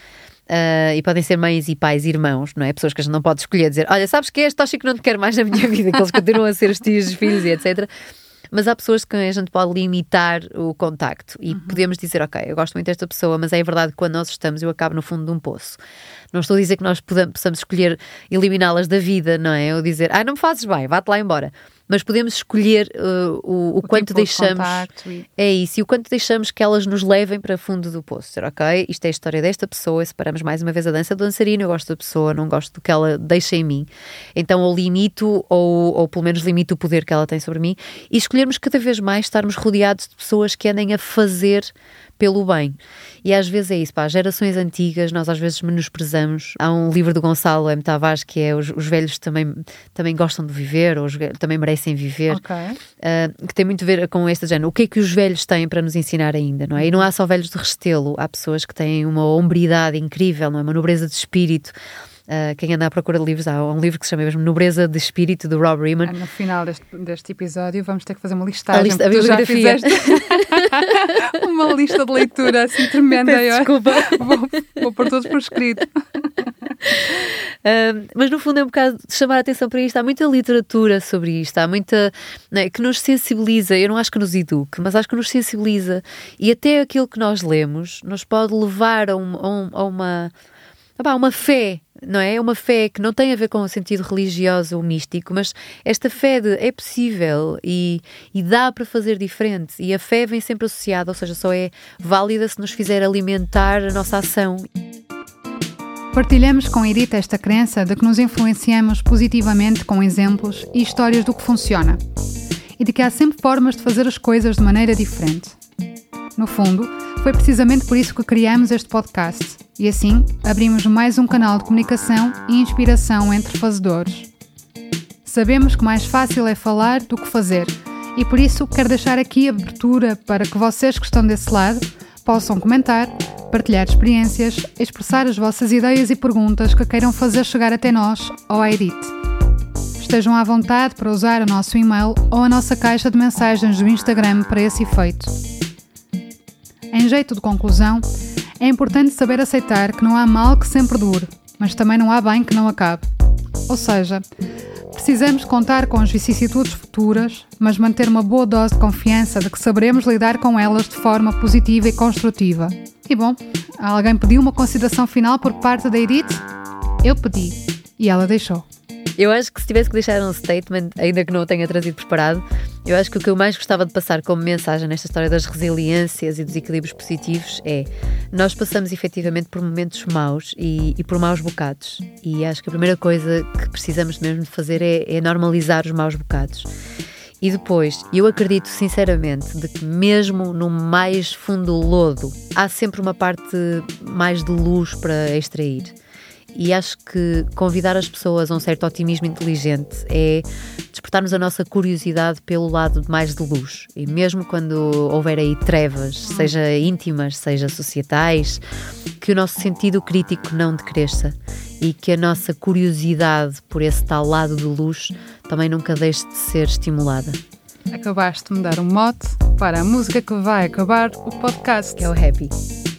ah, e podem ser mães e pais, irmãos, não é? Pessoas que a gente não pode escolher dizer: Olha, sabes que este tóxico não te quer mais na minha vida, que eles continuam a ser os tios, os filhos e etc. Mas há pessoas quem a gente pode limitar o contacto e podemos dizer, ok, eu gosto muito desta pessoa, mas é verdade que quando nós estamos eu acabo no fundo de um poço. Não estou a dizer que nós podamos, possamos escolher eliminá-las da vida, não é? Ou dizer, ah, não me fazes bem, vá-te lá embora. Mas podemos escolher uh, o, o, quanto tipo de deixamos. contacto e- É isso, e o quanto deixamos que elas nos levem para fundo do poço. Dizer, ok, isto é a história desta pessoa, separamos mais uma vez a dança do dançarino, eu gosto da pessoa, não gosto do que ela deixa em mim. Então ou limito, ou, ou pelo menos limito o poder que ela tem sobre mim, e escolhermos cada vez mais estarmos rodeados de pessoas que andem a fazer pelo bem. E às vezes é isso, pá, gerações antigas, nós às vezes menosprezamos. Há um livro do Gonçalo M. Tavares que é Os, os velhos também, também gostam de viver, ou os também merecem viver. Ok. Uh, que tem muito a ver com este género. O que é que os velhos têm para nos ensinar ainda, não é? E não há só velhos de restelo, há pessoas que têm uma hombridade incrível, não é? Uma nobreza de espírito. Uh, quem anda à procura de livros, há um livro que se chama mesmo Nobreza de Espírito, do Rob Riemann. No final deste, deste episódio vamos ter que fazer uma listagem. A lista- a bibliografia. fizeste uma lista de leitura assim tremenda. Eu desculpa. Vou, vou pôr tudo por escrito. Um, mas no fundo é um bocado de chamar a atenção para isto. Há muita literatura sobre isto, há muita né, que nos sensibiliza. Eu não acho que nos eduque, mas acho que nos sensibiliza. E até aquilo que nós lemos nos pode levar a, um- a um- a uma, ah pá, uma fé, não é? Uma fé que não tem a ver com o sentido religioso ou místico, mas esta fé de é possível e, e dá para fazer diferente. E a fé vem sempre associada, ou seja, só é válida se nos fizer alimentar a nossa ação Partilhamos com Edith esta crença de que nos influenciamos positivamente com exemplos e histórias do que funciona e de que há sempre formas de fazer as coisas de maneira diferente. No fundo, foi precisamente por isso que criamos este podcast e assim abrimos mais um canal de comunicação e inspiração entre fazedores. Sabemos que mais fácil é falar do que fazer e por isso quero deixar aqui abertura para que vocês que estão desse lado possam comentar, partilhar experiências, expressar as vossas ideias e perguntas que queiram fazer chegar até nós ou à Edith. Estejam à vontade para usar o nosso e-mail ou a nossa caixa de mensagens do Instagram para esse efeito. Em jeito de conclusão, é importante saber aceitar que não há mal que sempre dure, mas também não há bem que não acabe. Ou seja, precisamos contar com as vicissitudes futuras, mas manter uma boa dose de confiança de que saberemos lidar com elas de forma positiva e construtiva. E bom, alguém pediu uma consideração final por parte da Edith? Eu pedi. E ela deixou. Eu acho que se tivesse que deixar um statement, ainda que não o tenha trazido preparado, eu acho que o que eu mais gostava de passar como mensagem nesta história das resiliências e dos equilíbrios positivos é nós passamos efetivamente por momentos maus e, e por maus bocados. E acho que a primeira coisa que precisamos mesmo de fazer é, é normalizar os maus bocados. E depois, eu acredito sinceramente de que mesmo no mais fundo lodo, há sempre uma parte mais de luz para extrair. E acho que convidar as pessoas a um certo otimismo inteligente é despertarmos a nossa curiosidade pelo lado mais de luz. E mesmo quando houver aí trevas, seja íntimas, seja societais, que o nosso sentido crítico não decresça e que a nossa curiosidade por esse tal lado de luz também nunca deixe de ser estimulada. Acabaste de me dar um mote para a música que vai acabar o podcast. Que é o happy.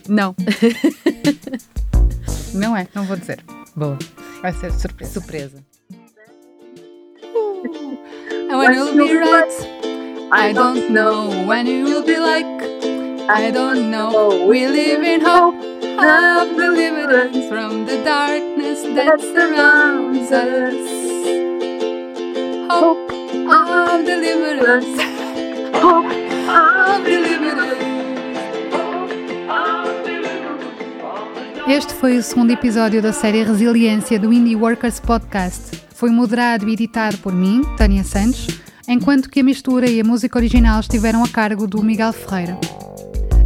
Não. não é, não vou dizer. Boa. Vai ser surpresa. Surpresa. And when you'll be right, I don't know when you will be like. I don't know. We live in hope of deliverance from the darkness that surrounds us. Hope of deliverance. Hope of deliverance. Este foi o segundo episódio da série Resiliência do Indie Workers Podcast. Foi moderado e editado por mim, Tânia Santos, enquanto que a mistura e a música original estiveram a cargo do Miguel Ferreira.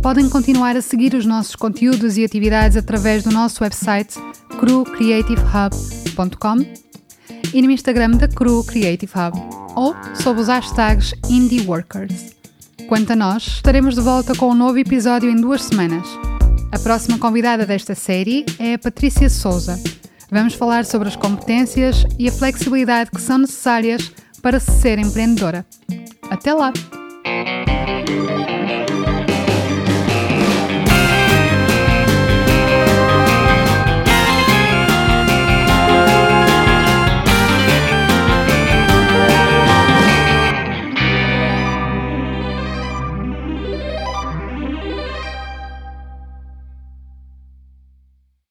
Podem continuar a seguir os nossos conteúdos e atividades através do nosso website crewcreativehub.com e no Instagram da Crew Creative Hub ou sob os hashtags IndieWorkers. Quanto a nós, estaremos de volta com um novo episódio em duas semanas. A próxima convidada desta série é a Patrícia Souza. Vamos falar sobre as competências e a flexibilidade que são necessárias para se ser empreendedora. Até lá!